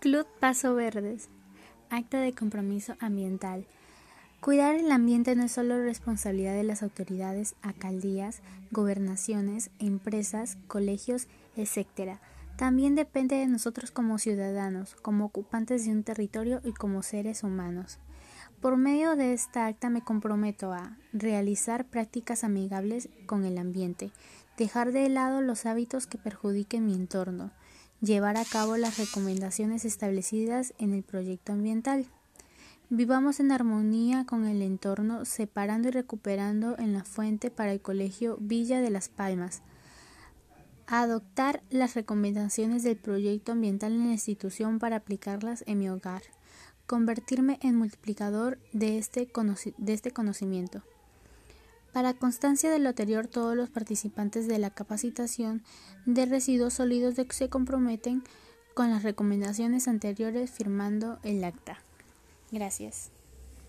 Club Paso Verdes. Acta de compromiso ambiental. Cuidar el ambiente no es solo responsabilidad de las autoridades, alcaldías, gobernaciones, empresas, colegios, etc. También depende de nosotros como ciudadanos, como ocupantes de un territorio y como seres humanos. Por medio de esta acta me comprometo a realizar prácticas amigables con el ambiente, dejar de lado los hábitos que perjudiquen mi entorno, llevar a cabo las recomendaciones establecidas en el proyecto ambiental. Vivamos en armonía con el entorno, separando y recuperando en la fuente para el Colegio Villa de las Palmas. Adoptar las recomendaciones del proyecto ambiental en la institución para aplicarlas en mi hogar. Convertirme en multiplicador de este, de este conocimiento. Para constancia de lo anterior, todos los participantes de la capacitación de residuos sólidos se comprometen con las recomendaciones anteriores firmando el acta. Gracias.